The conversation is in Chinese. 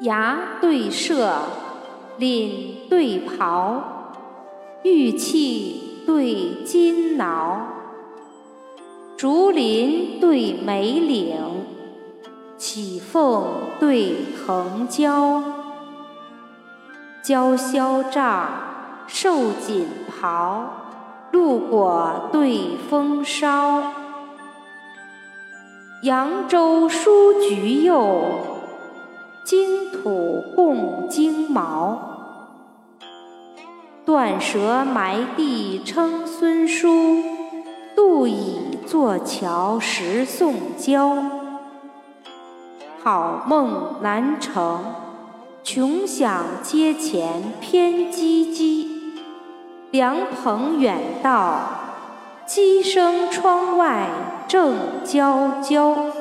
牙对舍，领对袍，玉器对金挠，竹林对梅岭，绮凤对藤椒，娇绡帐，瘦锦袍，露果对风梢，扬州书菊柚。金土共金毛，断舌埋地称孙叔，杜以坐桥识宋娇。好梦难成，穷想阶前偏唧唧。凉棚远道，鸡声窗外正啾啾。